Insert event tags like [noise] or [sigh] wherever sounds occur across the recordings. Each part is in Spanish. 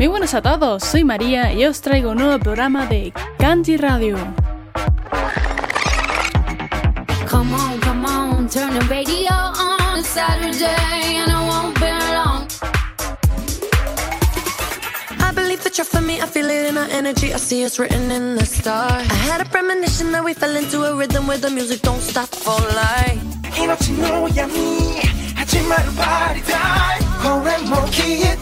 Muy buenas a todos, soy María y os traigo un nuevo programa de Candy Radio. Come on, come on, turn the radio on Saturday and I won't be long. I believe that you're for me, I feel it in our energy, I see it's written in the stars. I had a premonition that we fell into a rhythm where the music don't stop for life. 이렇지 너야 미 하지 말로 발이 다 거래 먹기에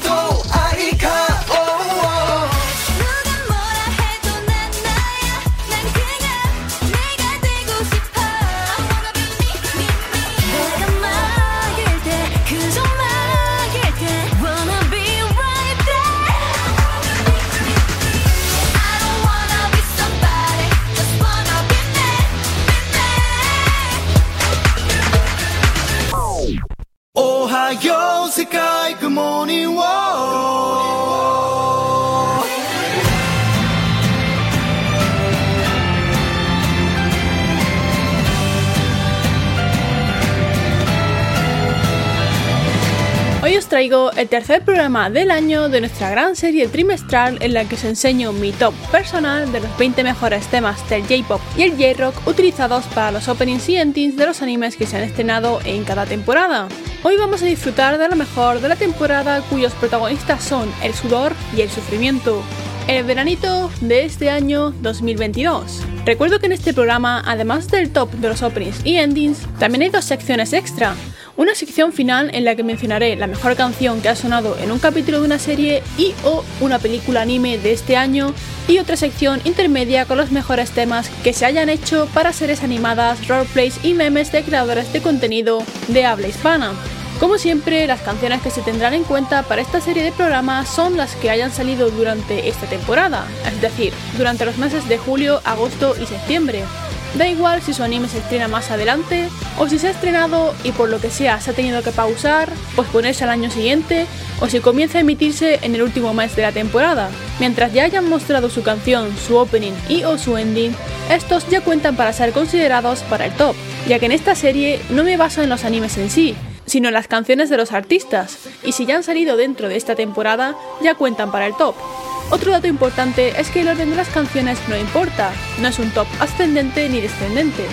Toxic good morning, whoa. Hoy os traigo el tercer programa del año de nuestra gran serie trimestral en la que os enseño mi top personal de los 20 mejores temas del J-pop y el J-rock utilizados para los openings y endings de los animes que se han estrenado en cada temporada. Hoy vamos a disfrutar de lo mejor de la temporada cuyos protagonistas son el sudor y el sufrimiento. El veranito de este año 2022. Recuerdo que en este programa, además del top de los openings y endings, también hay dos secciones extra. Una sección final en la que mencionaré la mejor canción que ha sonado en un capítulo de una serie y o una película anime de este año y otra sección intermedia con los mejores temas que se hayan hecho para series animadas, roleplays y memes de creadores de contenido de habla hispana. Como siempre, las canciones que se tendrán en cuenta para esta serie de programas son las que hayan salido durante esta temporada, es decir, durante los meses de julio, agosto y septiembre. Da igual si su anime se estrena más adelante o si se ha estrenado y por lo que sea se ha tenido que pausar, posponerse al año siguiente o si comienza a emitirse en el último mes de la temporada. Mientras ya hayan mostrado su canción, su opening y o su ending, estos ya cuentan para ser considerados para el top, ya que en esta serie no me baso en los animes en sí, sino en las canciones de los artistas, y si ya han salido dentro de esta temporada, ya cuentan para el top. Otro dato importante es que el orden de las canciones no importa, no es un top ascendente ni descendente.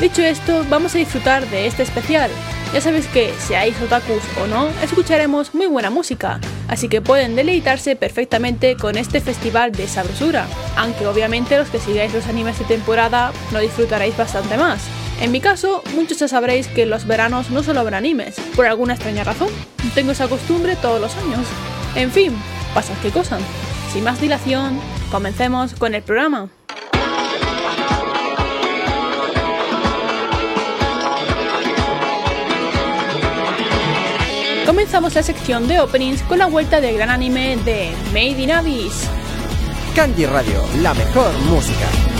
Dicho esto, vamos a disfrutar de este especial. Ya sabéis que, seáis otakus o no, escucharemos muy buena música, así que pueden deleitarse perfectamente con este festival de sabrosura, aunque obviamente los que sigáis los animes de temporada lo disfrutaréis bastante más. En mi caso, muchos ya sabréis que en los veranos no solo habrá animes, por alguna extraña razón. Tengo esa costumbre todos los años. En fin, pasas qué cosa. Sin más dilación, comencemos con el programa. Comenzamos la sección de openings con la vuelta del gran anime de Made in Abyss. Candy Radio, la mejor música.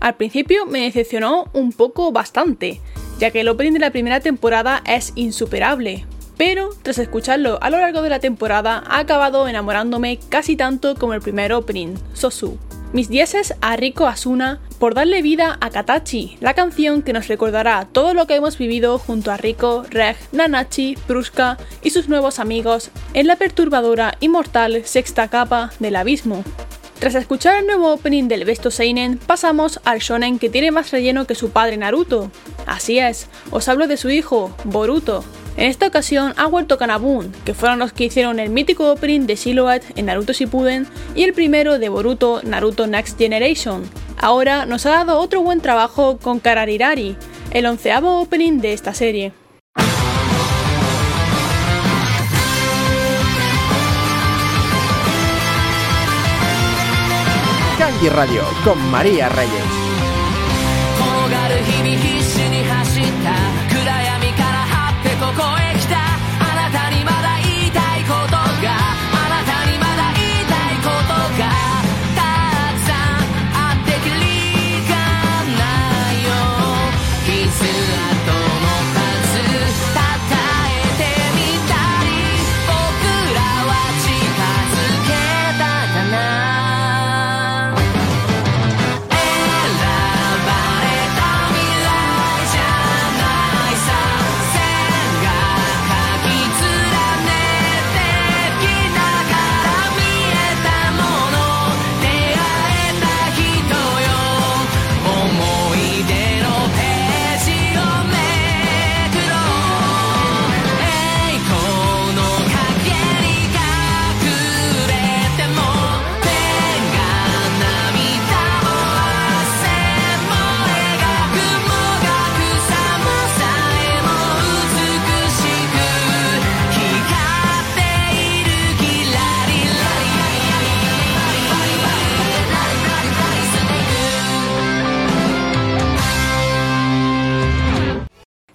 Al principio me decepcionó un poco bastante, ya que el opening de la primera temporada es insuperable. Pero tras escucharlo a lo largo de la temporada ha acabado enamorándome casi tanto como el primer opening, Sosu. Mis dieces a Riko Asuna por darle vida a Katachi, la canción que nos recordará todo lo que hemos vivido junto a Riko, Reg, Nanachi, Pruska y sus nuevos amigos en la perturbadora y mortal sexta capa del abismo. Tras escuchar el nuevo opening del Besto Seinen, pasamos al shonen que tiene más relleno que su padre Naruto. Así es, os hablo de su hijo, Boruto. En esta ocasión ha vuelto Kanabun, que fueron los que hicieron el mítico opening de Silhouette en Naruto Shippuden y el primero de Boruto Naruto Next Generation. Ahora nos ha dado otro buen trabajo con Kararirari, el onceavo opening de esta serie. Radio con María Reyes.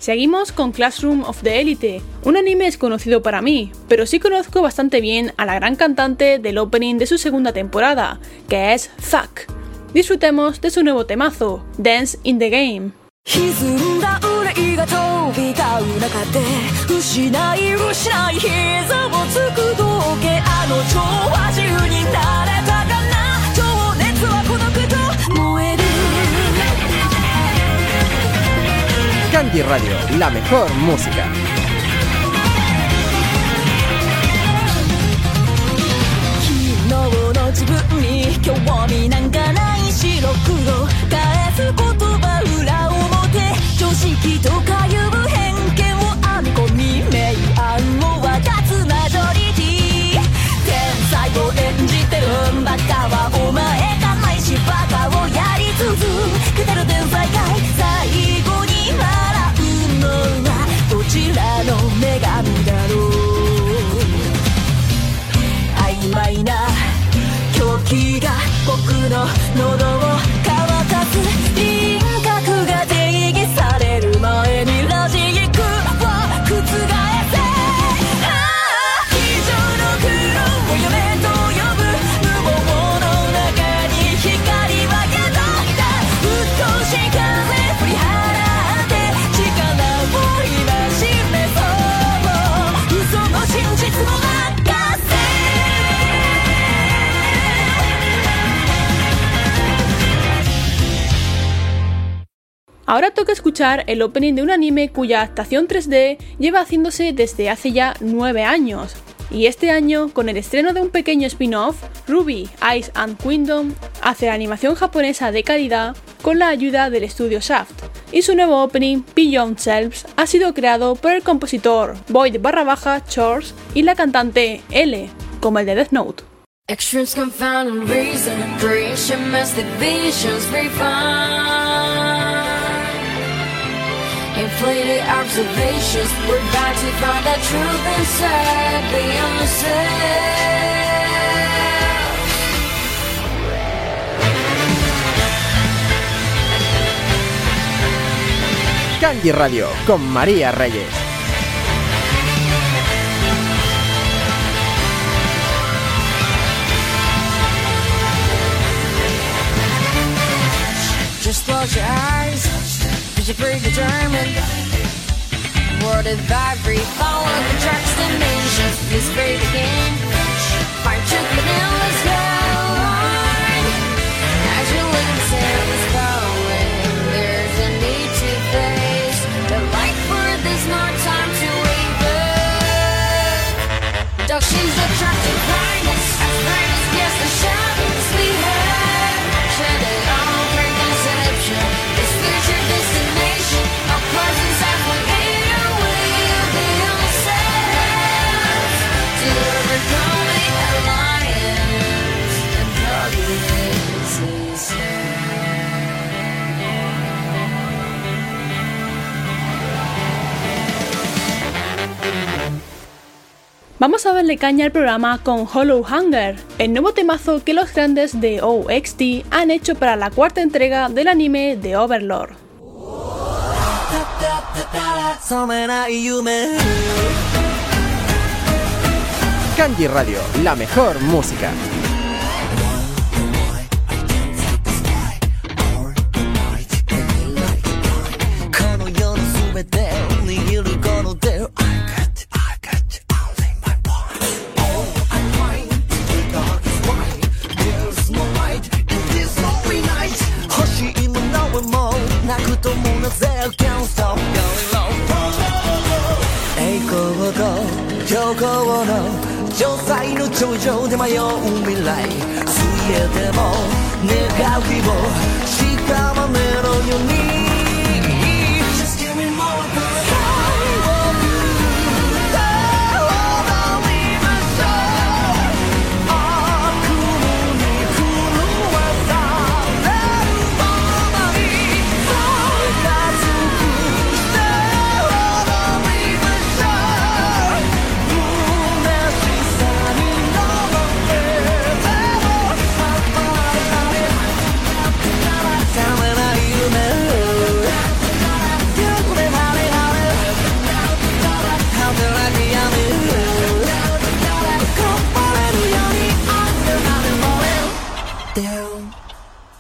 Seguimos con Classroom of the Elite. Un anime es conocido para mí, pero sí conozco bastante bien a la gran cantante del opening de su segunda temporada, que es Zack. Disfrutemos de su nuevo temazo, Dance in the Game. 歪んだ憂いが飛び交う中で失い失い膝をつく道家あの蝶は自由になれた Kanji Radio, la mejor música. の喉 Ahora toca escuchar el opening de un anime cuya adaptación 3D lleva haciéndose desde hace ya 9 años. Y este año, con el estreno de un pequeño spin-off, Ruby, Ice and Kingdom hace animación japonesa de calidad con la ayuda del estudio Shaft. Y su nuevo opening, Beyond Selves, ha sido creado por el compositor Boyd barra baja Chores y la cantante L, como el de Death Note. Inflated observations. We're bound to find the truth inside Beyond the self. Kanji Radio con María Reyes. Just close your eyes you predetermined? What if I free follow the tracks dimensions? Please free begin. Find truth within, let's go. As you listen, it's calling. There's a need to face the light for this, not time to waver. Duck! she's attracted by. Vamos a darle caña al programa con Hollow Hunger, el nuevo temazo que los grandes de OXT han hecho para la cuarta entrega del anime de Overlord. Kanji Radio, la mejor música. よう未来ついえても願う日もしかまめのように。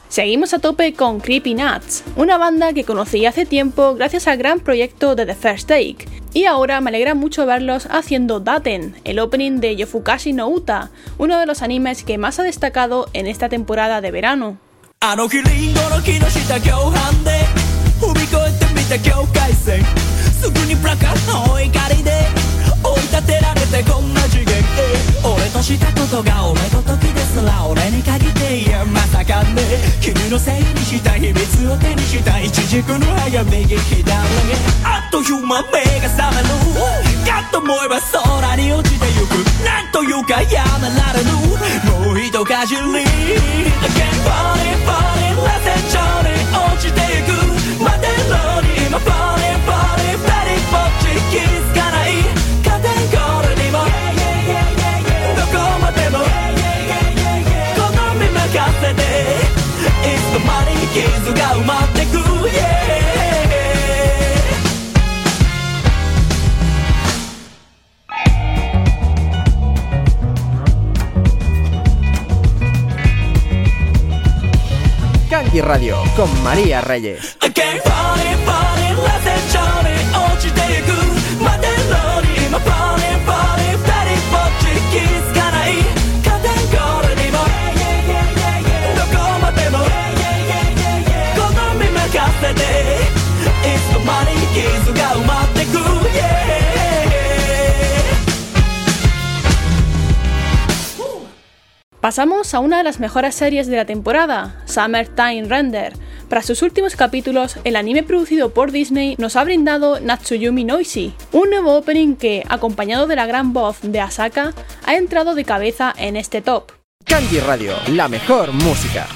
Seguimos a tope con Creepy Nuts, una banda que conocí hace tiempo gracias al gran proyecto de The First Take, y ahora me alegra mucho verlos haciendo Daten, el opening de Yofukashi no Uta, uno de los animes que más ha destacado en esta temporada de verano. 立てられてこんな次元へ俺としたことが俺と時ですら俺に限っていやまさかね。君のせいにした秘密を手にした一軸の葉が右左。あっという間目が覚める。かと思えば空に落ちてゆく。なんというかやめられぬ。もう一かじり。Again falling falling l e t it show 落ちてゆく。待てろに今 falling falling ready for 気づかない傷が埋まってく yeah Kanji Radio con María Reyes. 傷が埋まってく yeah Pasamos a una de las mejores series de la temporada, Summertime Render. Para sus últimos capítulos, el anime producido por Disney nos ha brindado Natsuyumi Noisy, un nuevo opening que, acompañado de la gran voz de Asaka, ha entrado de cabeza en este top. Kanji Radio, la mejor música.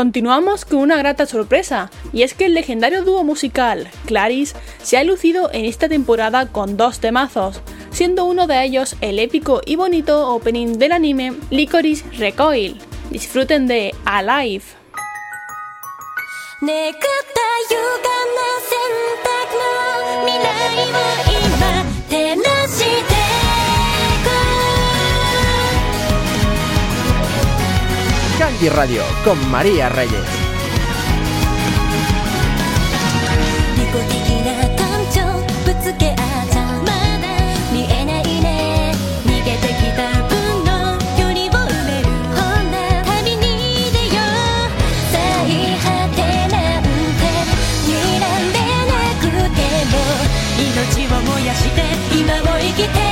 Continuamos con una grata sorpresa, y es que el legendario dúo musical Claris se ha lucido en esta temporada con dos temazos, siendo uno de ellos el épico y bonito opening del anime Licorice Recoil. Disfruten de Alive. 願った歪な選択の未来を今照らして Candy Radio con María Reyes. 利己的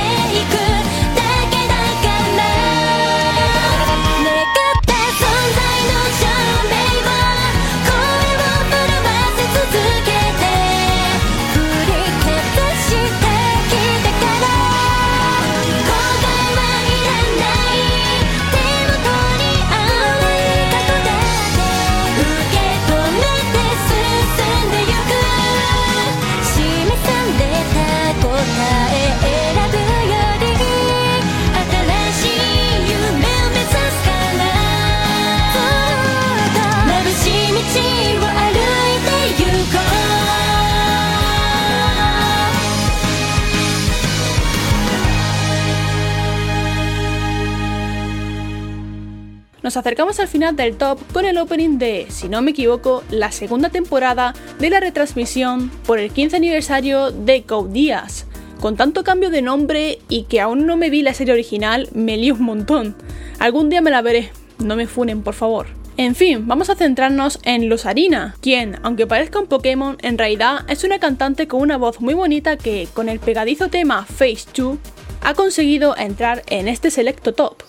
Nos acercamos al final del top con el opening de, si no me equivoco, la segunda temporada de la retransmisión por el 15 aniversario de Code Geass. Con tanto cambio de nombre y que aún no me vi la serie original, me lío un montón. Algún día me la veré, no me funen por favor. En fin, vamos a centrarnos en Losarina, quien, aunque parezca un Pokémon, en realidad es una cantante con una voz muy bonita que, con el pegadizo tema Face 2, ha conseguido entrar en este selecto top.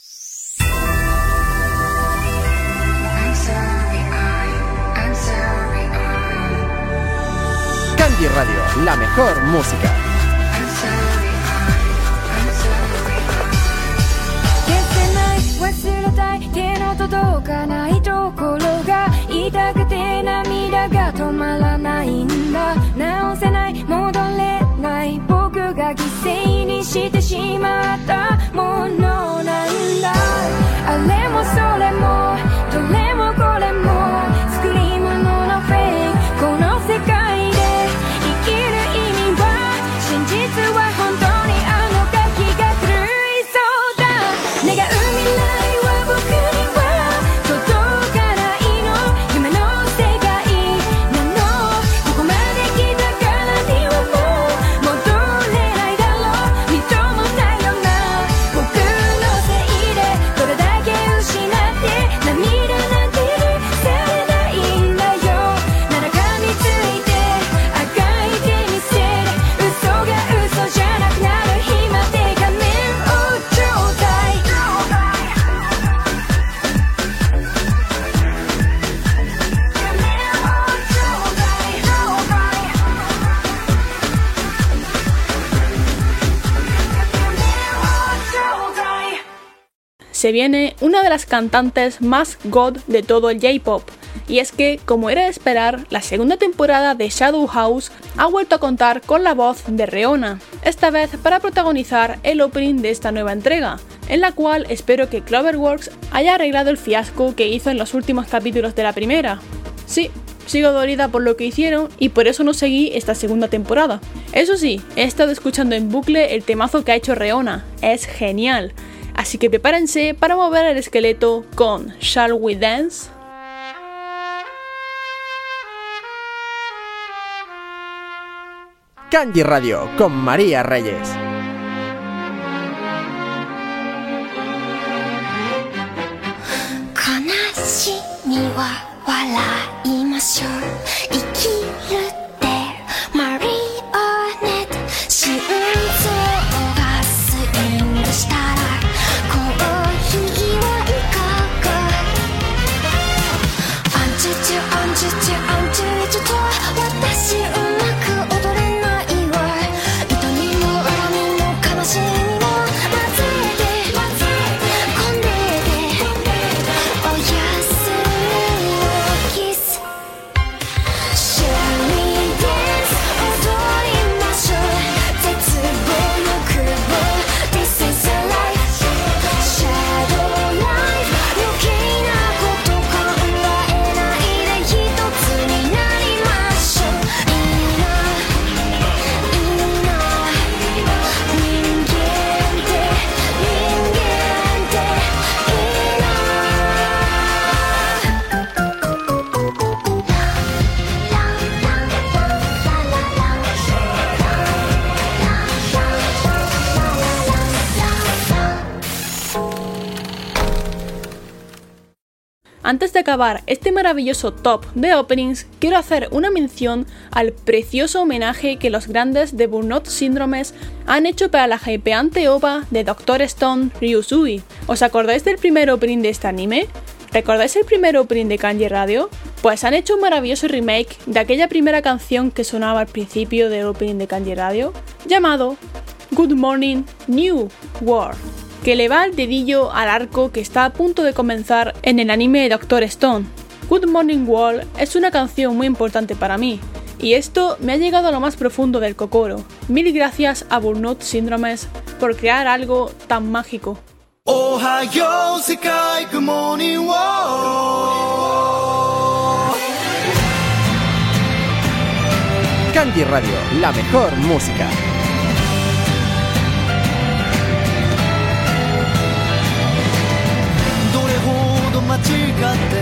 Landy Radio, la mejor música.「あれもそれも」se viene una de las cantantes más god de todo el J-pop. Y es que, como era de esperar, la segunda temporada de Shadow House ha vuelto a contar con la voz de Reona, esta vez para protagonizar el opening de esta nueva entrega, en la cual espero que Cloverworks haya arreglado el fiasco que hizo en los últimos capítulos de la primera. Sí, sigo dolida por lo que hicieron y por eso no seguí esta segunda temporada. Eso sí, he estado escuchando en bucle el temazo que ha hecho Reona, es genial. Así que prepárense para mover el esqueleto con Shall We Dance? Candy Radio con María Reyes. Acabar este maravilloso top de openings, quiero hacer una mención al precioso homenaje que los grandes de Burnout Syndromes han hecho para la hypeante OVA de Dr. Stone Ryusui. ¿Os acordáis del primer opening de este anime? ¿Recordáis el primer opening de Kanji Radio? Pues han hecho un maravilloso remake de aquella primera canción que sonaba al principio del opening de Kanji Radio, llamado Good Morning New World que le va el dedillo al arco que está a punto de comenzar en el anime Doctor Stone. Good Morning Wall es una canción muy importante para mí, y esto me ha llegado a lo más profundo del cocoro. Mil gracias a Burnout Syndromes por crear algo tan mágico. Candy Radio, la mejor música. 곁에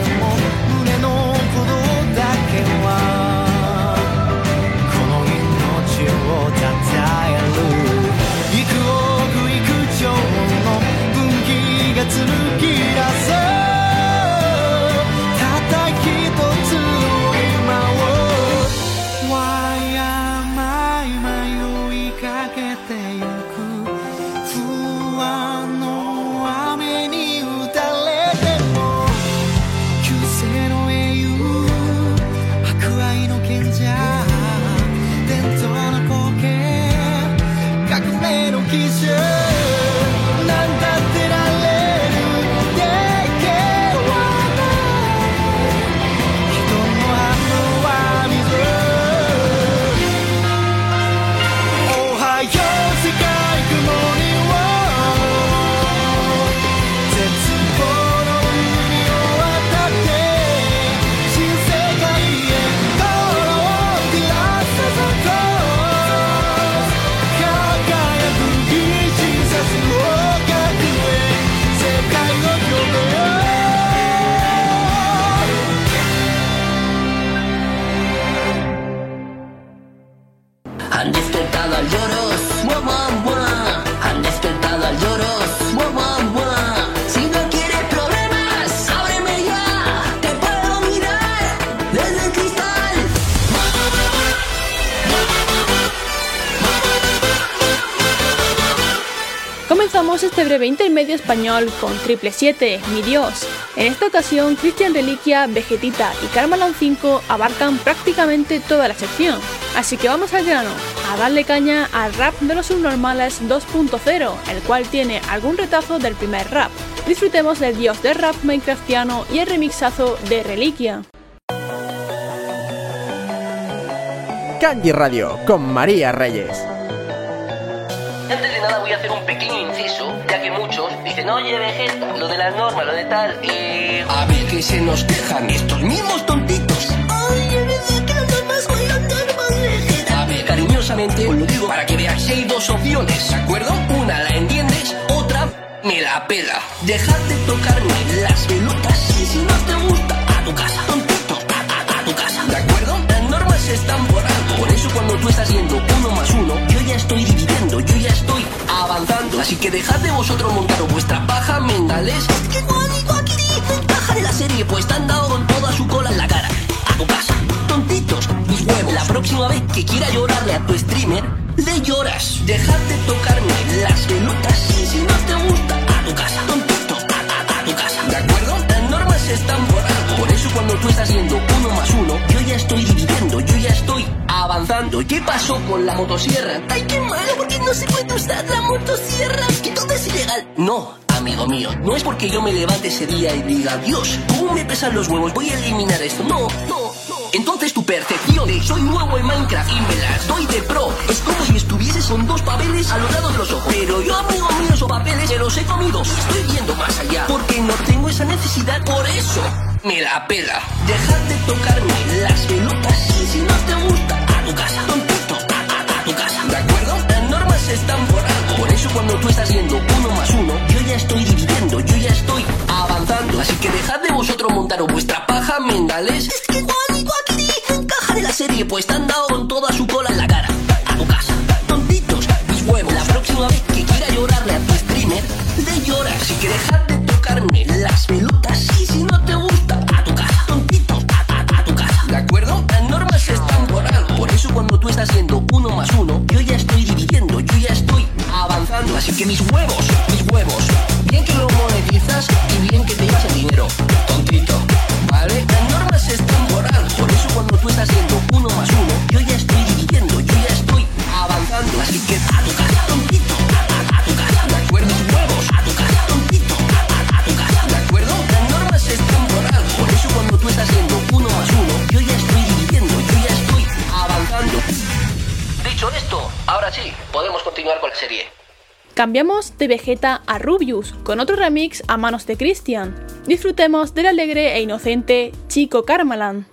intermedio español con Triple 7, Mi Dios. En esta ocasión, Christian Reliquia, Vegetita y Karmalan 5 abarcan prácticamente toda la sección. Así que vamos al grano, a darle caña al rap de los subnormales 2.0, el cual tiene algún retazo del primer rap. Disfrutemos del dios del rap minecraftiano y el remixazo de Reliquia. Candy Radio con María Reyes. Hacer un pequeño inciso, ya que muchos dicen, oye Vegeta, lo de las normas, lo de tal, y... A ver que se nos quejan estos mismos tontitos. Oye Vegeta, normas, voy a normas, Vegeta. A ver, cariñosamente os lo digo para que veáis, hay dos opciones, ¿de acuerdo? Una la entiendes, otra me la pela. Dejad de tocarme las pelotas y si no te gusta, a tu casa, tontito, a, a- a tu casa, ¿de acuerdo? Las normas están por algo, por eso cuando tú estás haciendo uno más uno, yo ya estoy dividiendo, yo ya estoy avanzando. Así que dejad de vosotros montar vuestra paja mentales. Que guanico aquí, paja de la serie, pues te han dado con toda su cola en la cara. A tu casa, tontitos, mis huevos. La próxima vez que quiera llorarle a tu streamer, le lloras. Dejad de tocarme las pelotas y si no te gusta, a tu casa, están por algo. Por eso cuando tú estás haciendo uno más uno, yo ya estoy dividiendo, yo ya estoy avanzando. ¿Qué pasó con la motosierra? Ay, qué malo, porque no se puede usar la motosierra. Que todo es ilegal. No, amigo mío, no es porque yo me levante ese día y diga, Dios, ¿cómo me pesan los huevos? Voy a eliminar esto. No, no. Entonces tu percepción de soy nuevo en Minecraft y me las doy de pro. Es como si estuvieses con dos papeles a los lados de los ojos. Pero yo, amigo mío, esos papeles me los he comido. Estoy viendo más allá. Porque no tengo esa necesidad. Por eso me la pela. Dejad de tocarme las pelotas y si no te gusta, a tu casa. Están por algo. Por eso cuando tú estás haciendo uno más uno, yo ya estoy dividiendo, yo ya estoy avanzando. Así que dejad de vosotros montaros vuestra paja mentales. Es que guanico aquí encaja de la serie, pues te han dado con toda su cola en la cara. A tu casa. Tontitos, mis huevos. La próxima vez que quiera llorarle a tu streamer, le lloras. Así que dejad de tocarme las pelotas y si Cambiamos de Vegeta a Rubius con otro remix a manos de Christian. Disfrutemos del alegre e inocente Chico Karmalan.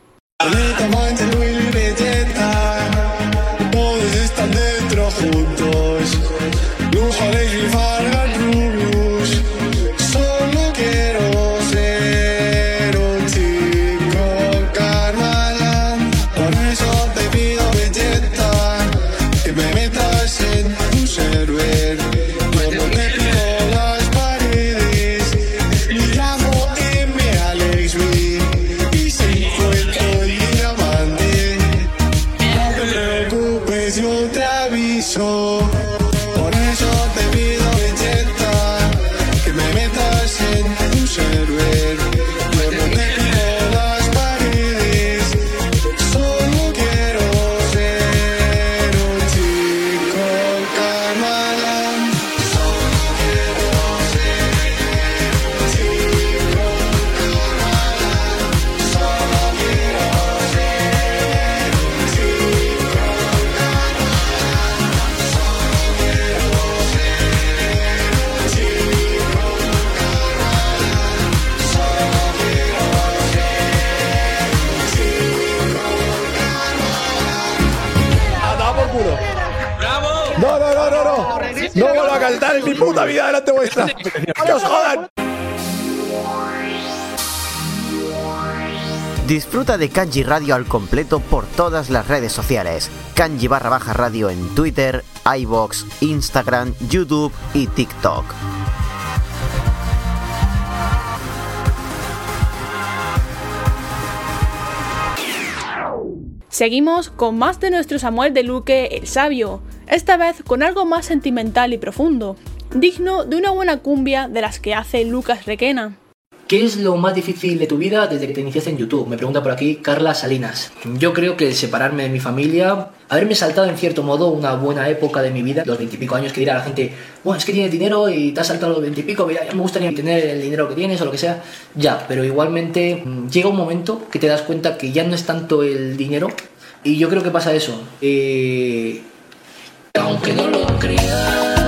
en mi puta vida delante vuestra. ¡Que os jodan! Disfruta de Kanji Radio al completo por todas las redes sociales. Kanji barra baja radio en Twitter, iBox, Instagram, YouTube y TikTok. Seguimos con más de nuestro Samuel de Luque, el sabio esta vez con algo más sentimental y profundo, digno de una buena cumbia de las que hace Lucas Requena. ¿Qué es lo más difícil de tu vida desde que te iniciaste en YouTube? Me pregunta por aquí Carla Salinas. Yo creo que separarme de mi familia, haberme saltado en cierto modo una buena época de mi vida, los veintipico años que dirá la gente, bueno, es que tienes dinero y te has saltado los veintipico, ya me gustaría tener el dinero que tienes o lo que sea, ya, pero igualmente mm, llega un momento que te das cuenta que ya no es tanto el dinero y yo creo que pasa eso. Eh, aunque no lo creas.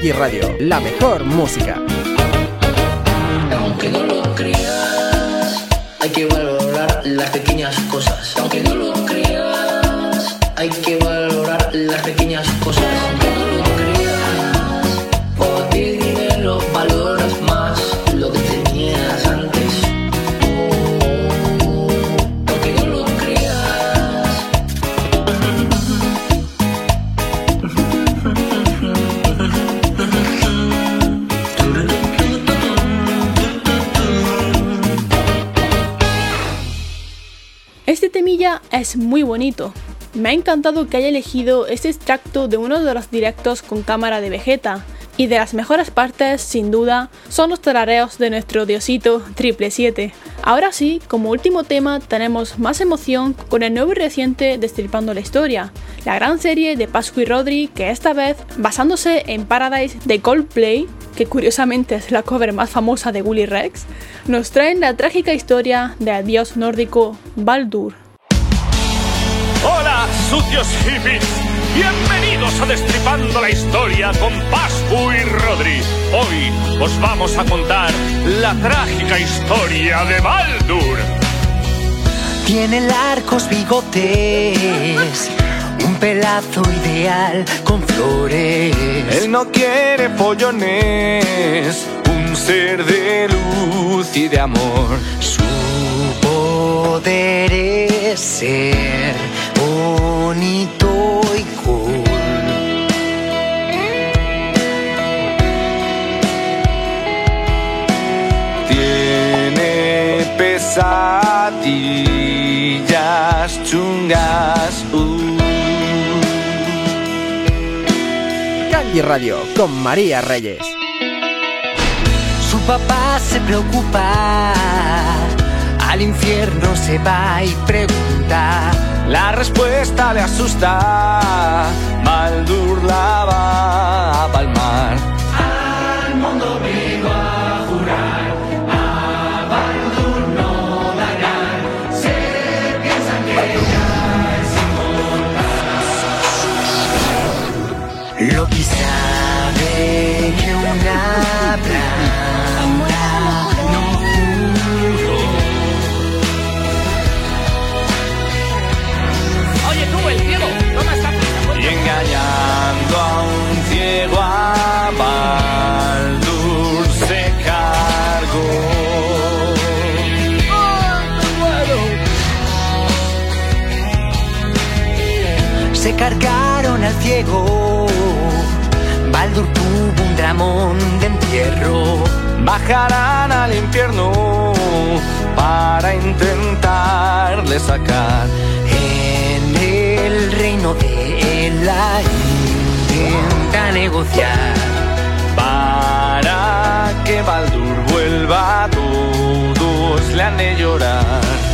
Radio, la mejor música. Aunque no lo creas, hay que valorar las pequeñas cosas. Aunque no lo muy bonito. Me ha encantado que haya elegido este extracto de uno de los directos con cámara de Vegeta. Y de las mejores partes, sin duda, son los tarareos de nuestro diosito Triple 7. Ahora sí, como último tema, tenemos más emoción con el nuevo y reciente Destripando la Historia, la gran serie de Pascu y Rodri que esta vez, basándose en Paradise de Coldplay, que curiosamente es la cover más famosa de Willy Rex, nos traen la trágica historia del dios nórdico Baldur. Hola, sucios hippies. Bienvenidos a Destripando la Historia con Pascu y Rodri. Hoy os vamos a contar la trágica historia de Baldur. Tiene largos bigotes, un pelazo ideal con flores. Él no quiere pollones, un ser de luz y de amor. Su poder es ser bonito y cool. Tiene pesadillas chungas. uh. Radio con María Reyes. Su papá se preocupa, al infierno se va y pregunta. La respuesta le asusta. Baldur la va. Ciego. Baldur tuvo un dramón de entierro. Bajarán al infierno para intentarle sacar. En el reino de Ela intenta negociar. Para que Baldur vuelva, todos le han de llorar.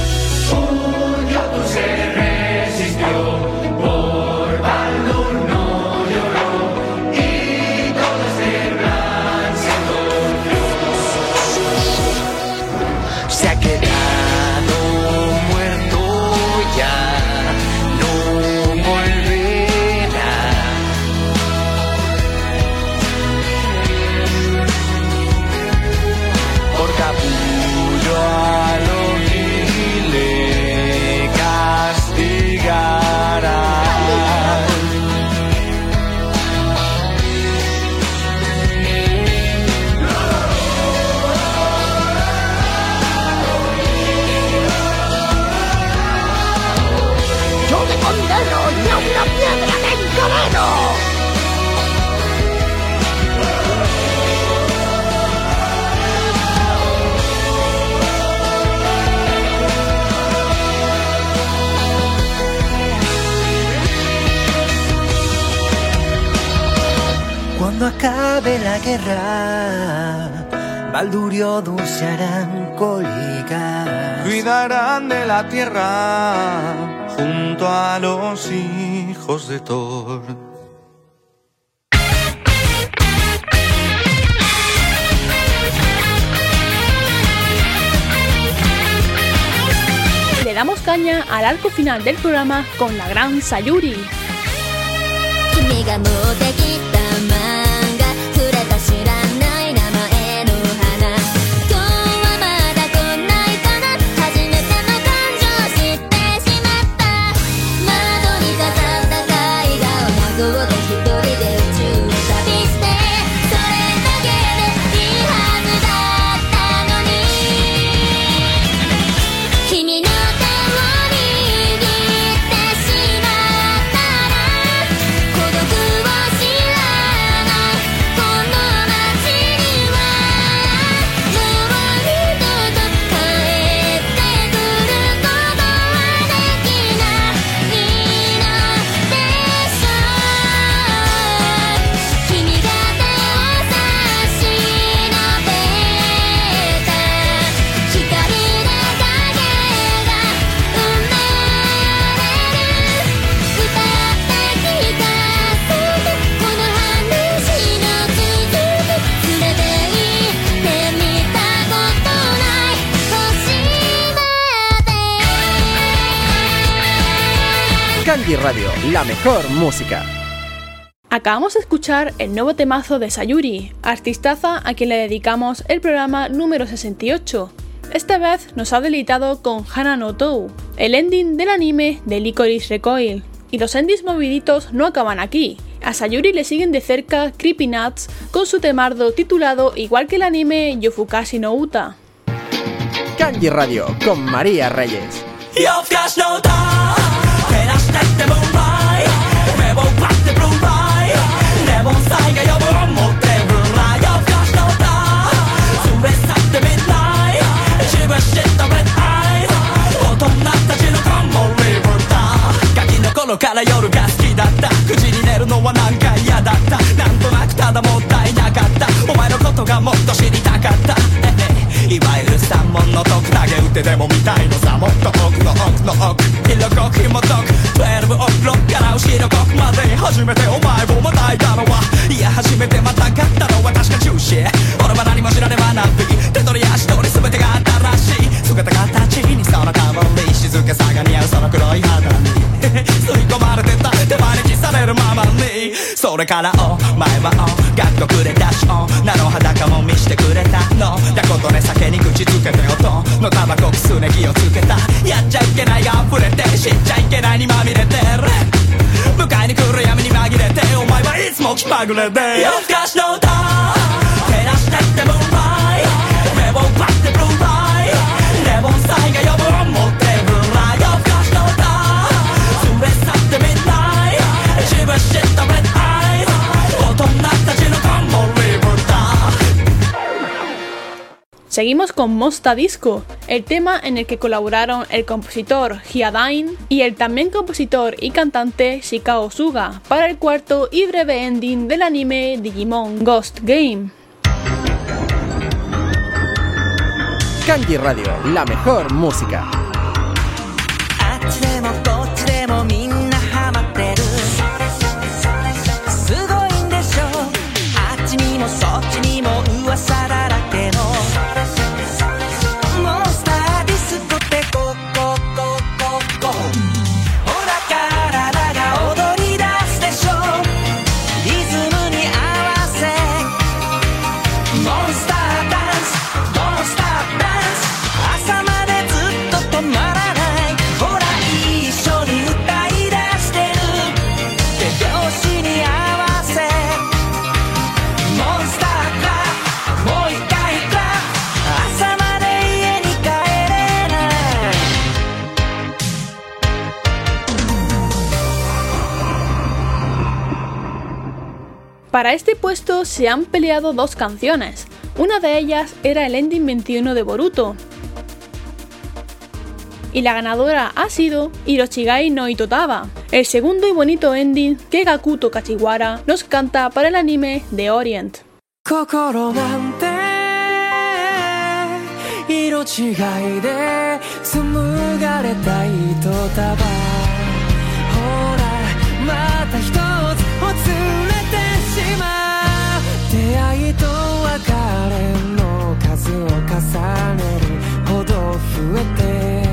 Hijos de Thor. Le damos caña al arco final del programa con la gran Sayuri. La mejor música. Acabamos de escuchar el nuevo temazo de Sayuri, artistaza a quien le dedicamos el programa número 68. Esta vez nos ha deleitado con Hana no Tou, el ending del anime de Licorice Recoil. Y los endings moviditos no acaban aquí. A Sayuri le siguen de cerca Creepy Nuts con su temardo titulado igual que el anime Yofukashi no Uta. Kanji Radio con María Reyes. から夜が好きだった。9時に寝るのはなんか嫌だった。なんとなくただもったいなかった。お前のことがもっと知りたかった。いわゆる三文の徳投げ打ってでも見たいのさ。もっと奥の奥の奥。色濃く紐解く。12オクロッから後ろ国まで初めてお前をまたいたのは。いや初めてまたがったのは確か中止。俺は何も知らねばなび手取り足取り全てが新しい。姿形にその香り静けさが似合うその黒い肌。にまにそれからお前はお学校くれたし女の裸も見してくれた。のだことね酒に口つけて音のタバコくすね気をつけた。やっちゃいけないが溢れて知っちゃいけないにまみれて。る迎えに来る闇に紛れて。お前はいつも気まぐれで。夜更かしの歌。照らしてってムーンライト目を奪ってブルーライ。レモンサイが呼ぶ持って Seguimos con Mosta Disco, el tema en el que colaboraron el compositor Hyadain y el también compositor y cantante Shikao Suga para el cuarto y breve ending del anime Digimon Ghost Game. Kanji Radio, la mejor música. Para este puesto se han peleado dos canciones. Una de ellas era el ending 21 de Boruto. Y la ganadora ha sido Hirochigai no Itotaba, el segundo y bonito ending que Gakuto Kachiwara nos canta para el anime The Orient. 重ねるほど増えて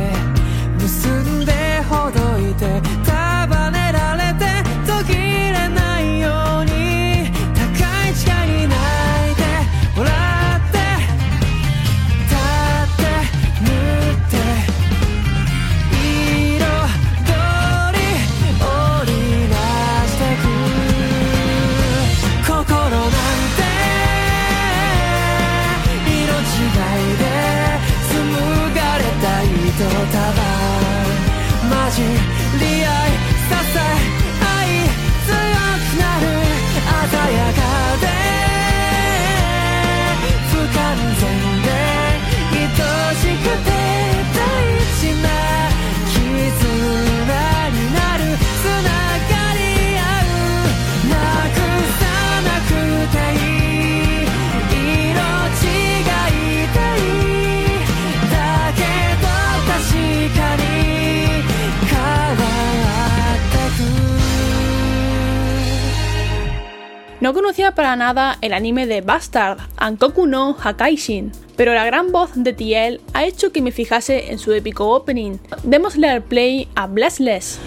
No conocía para nada el anime de Bastard, Ankoku no Hakaishin, pero la gran voz de Tiel ha hecho que me fijase en su épico opening. Démosle al play a Blessless.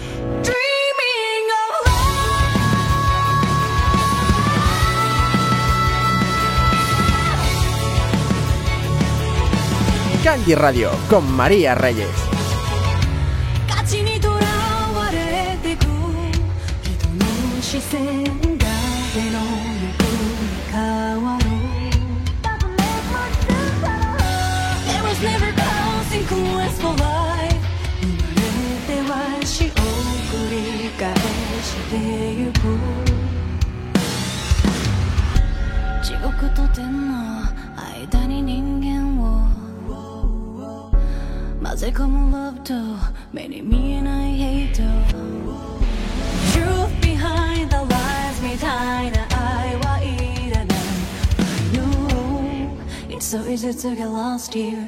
Candy Radio con María Reyes. 混ぜ込む love と目に見えない hate と Truth behind the lies みたいな愛はいらない I know it's so easy to get lost here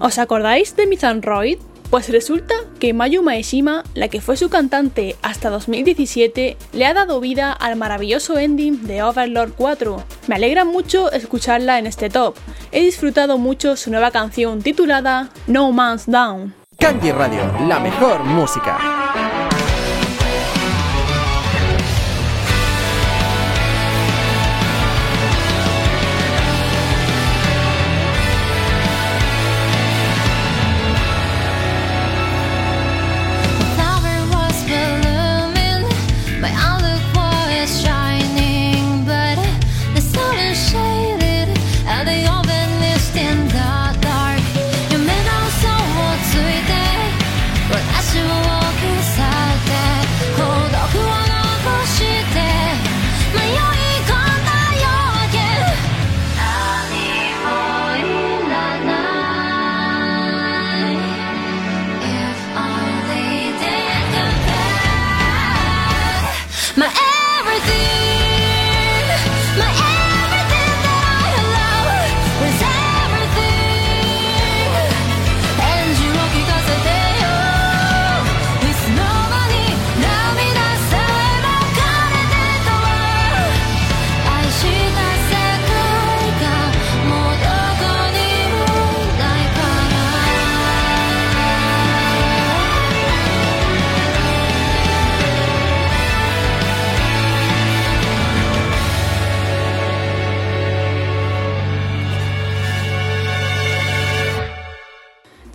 ¿Os acordáis de Mizanroid? Pues resulta que Mayu Maeshima, la que fue su cantante hasta 2017, le ha dado vida al maravilloso ending de Overlord 4. Me alegra mucho escucharla en este top. He disfrutado mucho su nueva canción titulada No Man's Down. Candy Radio, la mejor música.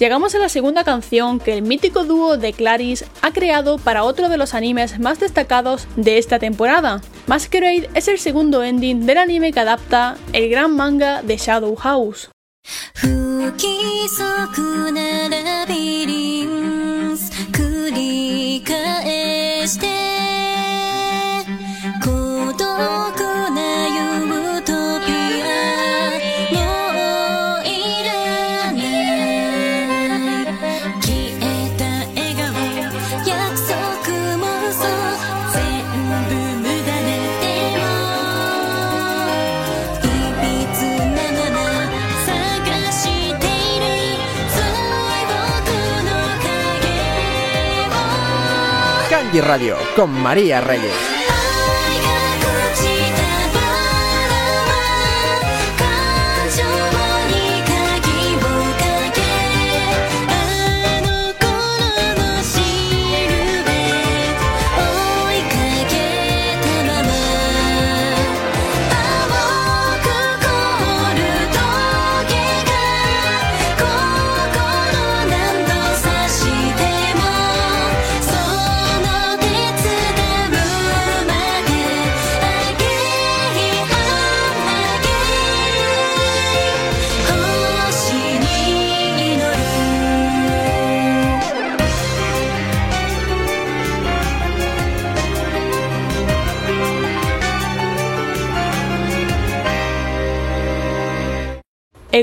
Llegamos a la segunda canción que el mítico dúo de Claris ha creado para otro de los animes más destacados de esta temporada. Masquerade es el segundo ending del anime que adapta el gran manga de Shadow House. 不規則なラビリンス繰り返して孤独 Radio con María Reyes.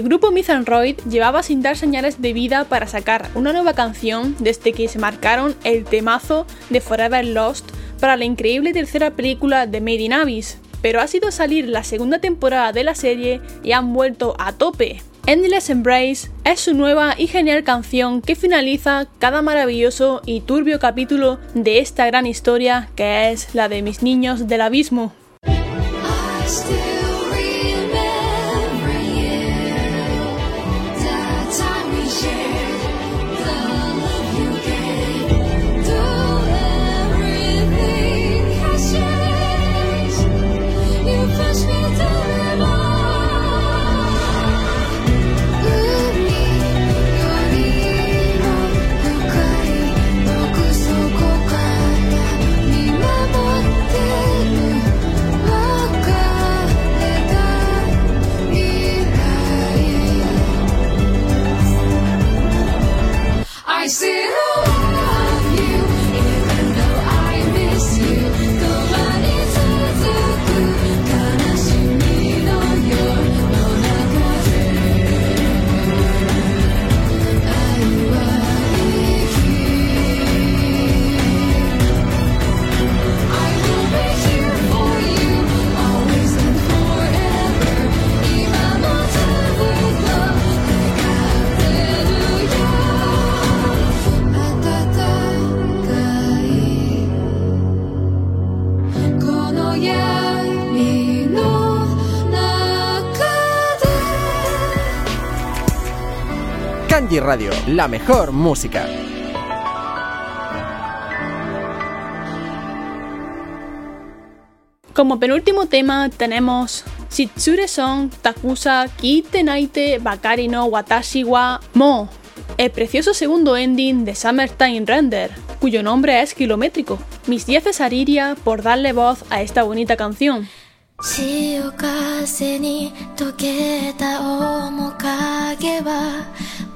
El grupo Misanroid llevaba sin dar señales de vida para sacar una nueva canción desde que se marcaron el temazo de Forever Lost para la increíble tercera película de Made in Abyss, pero ha sido salir la segunda temporada de la serie y han vuelto a tope. Endless Embrace es su nueva y genial canción que finaliza cada maravilloso y turbio capítulo de esta gran historia que es la de mis niños del abismo. Radio, la mejor música. Como penúltimo tema tenemos Shitsure Song Takusa Kitenaite Bakari no Watashi wa Mo, el precioso segundo ending de Summertime Render, cuyo nombre es kilométrico. Mis 10 Ariria por darle voz a esta bonita canción.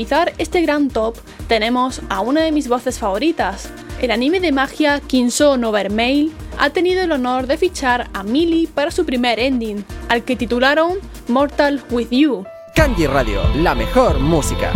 finalizar este gran top, tenemos a una de mis voces favoritas. El anime de magia Kinso no Vermeil ha tenido el honor de fichar a Millie para su primer ending, al que titularon Mortal With You. Kanji Radio, la mejor música.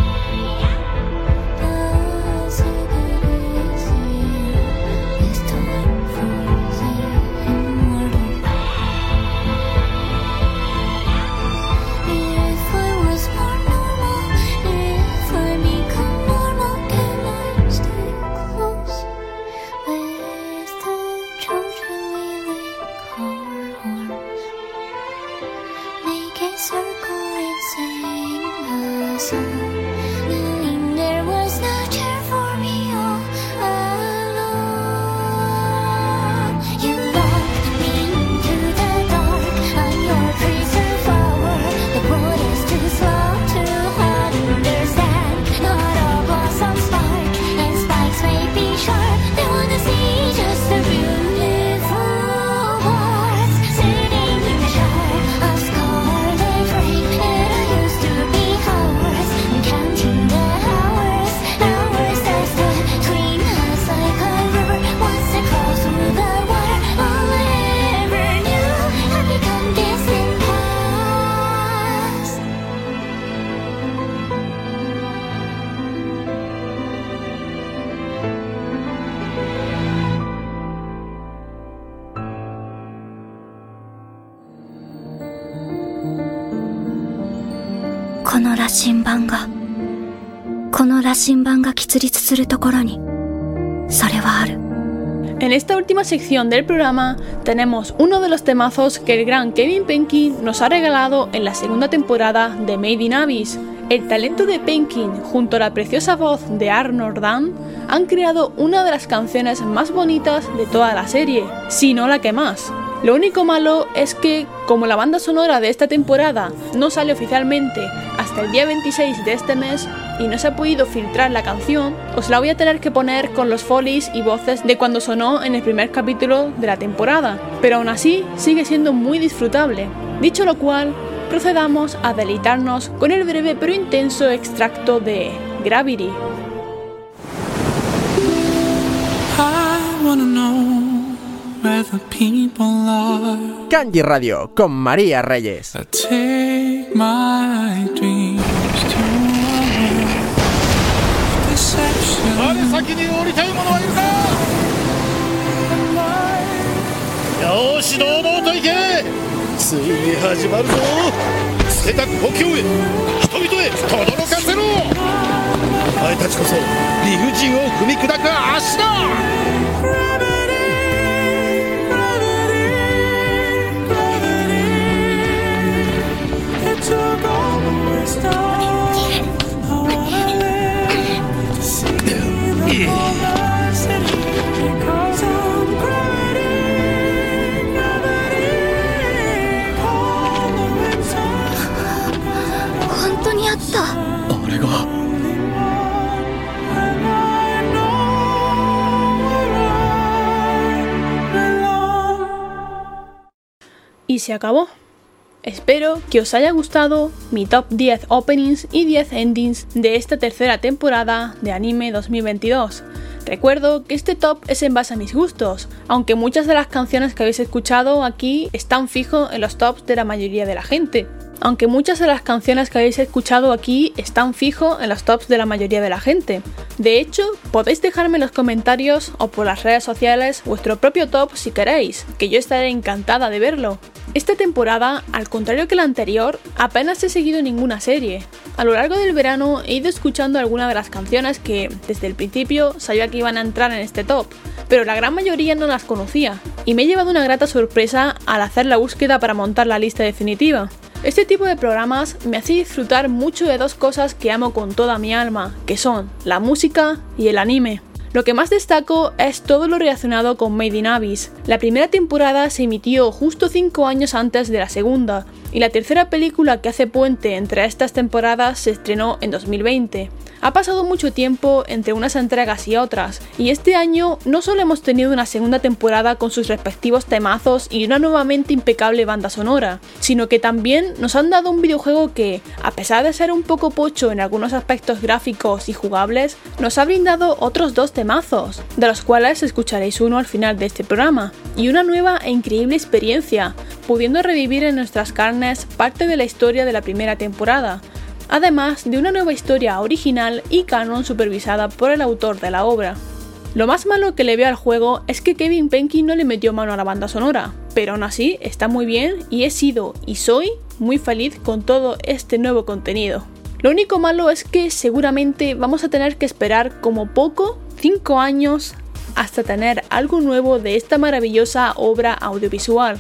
するところにそれはある En esta última sección del programa tenemos uno de los temazos que el gran Kevin Penkin nos ha regalado en la segunda temporada de Made in Abyss. El talento de Penkin junto a la preciosa voz de Arnold Dan han creado una de las canciones más bonitas de toda la serie, si no la que más. Lo único malo es que, como la banda sonora de esta temporada no sale oficialmente hasta el día 26 de este mes y no se ha podido filtrar la canción, os la voy a tener que poner con los folies y voces de cuando sonó en el primer capítulo de la temporada, pero aún así sigue siendo muy disfrutable. Dicho lo cual, procedamos a deleitarnos con el breve pero intenso extracto de Gravity. Where the people are. Kanji Radio con María Reyes. Take my dreams to a deception. 誰先に降りたい者はいるかよーし堂々と行けついに始まるぞ捨てた故郷へ人々へ轟かせろお前たちこそ理不尽を踏み砕く足だ Y se acabó. Espero que os haya gustado mi top 10 openings y 10 endings de esta tercera temporada de anime 2022. Recuerdo que este top es en base a mis gustos, aunque muchas de las canciones que habéis escuchado aquí están fijo en los tops de la mayoría de la gente. Aunque muchas de las canciones que habéis escuchado aquí están fijo en los tops de la mayoría de la gente. De hecho, podéis dejarme en los comentarios o por las redes sociales vuestro propio top si queréis, que yo estaré encantada de verlo. Esta temporada, al contrario que la anterior, apenas he seguido ninguna serie. A lo largo del verano he ido escuchando algunas de las canciones que, desde el principio, sabía que iban a entrar en este top, pero la gran mayoría no las conocía, y me he llevado una grata sorpresa al hacer la búsqueda para montar la lista definitiva. Este tipo de programas me hace disfrutar mucho de dos cosas que amo con toda mi alma, que son la música y el anime. Lo que más destaco es todo lo relacionado con Made in Abyss. La primera temporada se emitió justo 5 años antes de la segunda, y la tercera película que hace puente entre estas temporadas se estrenó en 2020. Ha pasado mucho tiempo entre unas entregas y otras, y este año no solo hemos tenido una segunda temporada con sus respectivos temazos y una nuevamente impecable banda sonora, sino que también nos han dado un videojuego que, a pesar de ser un poco pocho en algunos aspectos gráficos y jugables, nos ha brindado otros dos temazos, de los cuales escucharéis uno al final de este programa, y una nueva e increíble experiencia, pudiendo revivir en nuestras carnes parte de la historia de la primera temporada, además de una nueva historia original y canon supervisada por el autor de la obra. Lo más malo que le veo al juego es que Kevin Penky no le metió mano a la banda sonora, pero aún así está muy bien y he sido y soy muy feliz con todo este nuevo contenido. Lo único malo es que seguramente vamos a tener que esperar como poco 5 años hasta tener algo nuevo de esta maravillosa obra audiovisual.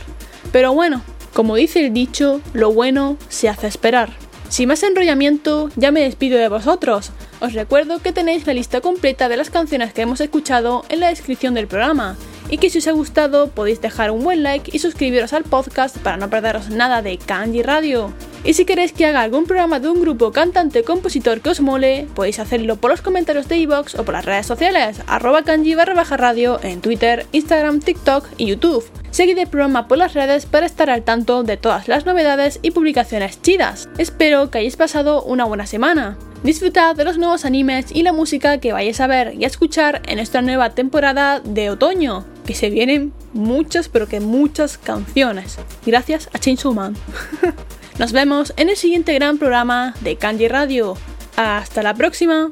Pero bueno, como dice el dicho, lo bueno se hace esperar. Sin más enrollamiento, ya me despido de vosotros. Os recuerdo que tenéis la lista completa de las canciones que hemos escuchado en la descripción del programa, y que si os ha gustado podéis dejar un buen like y suscribiros al podcast para no perderos nada de Kanji Radio. Y si queréis que haga algún programa de un grupo cantante compositor que os mole, podéis hacerlo por los comentarios de iVoox o por las redes sociales, arroba kanji barra baja radio en Twitter, Instagram, TikTok y YouTube. Seguid el programa por las redes para estar al tanto de todas las novedades y publicaciones chidas. Espero que hayáis pasado una buena semana. Disfrutad de los nuevos animes y la música que vayáis a ver y a escuchar en esta nueva temporada de otoño, que se vienen muchas pero que muchas canciones. Gracias a Chainsaw Man. [laughs] Nos vemos en el siguiente gran programa de Kanji Radio. Hasta la próxima.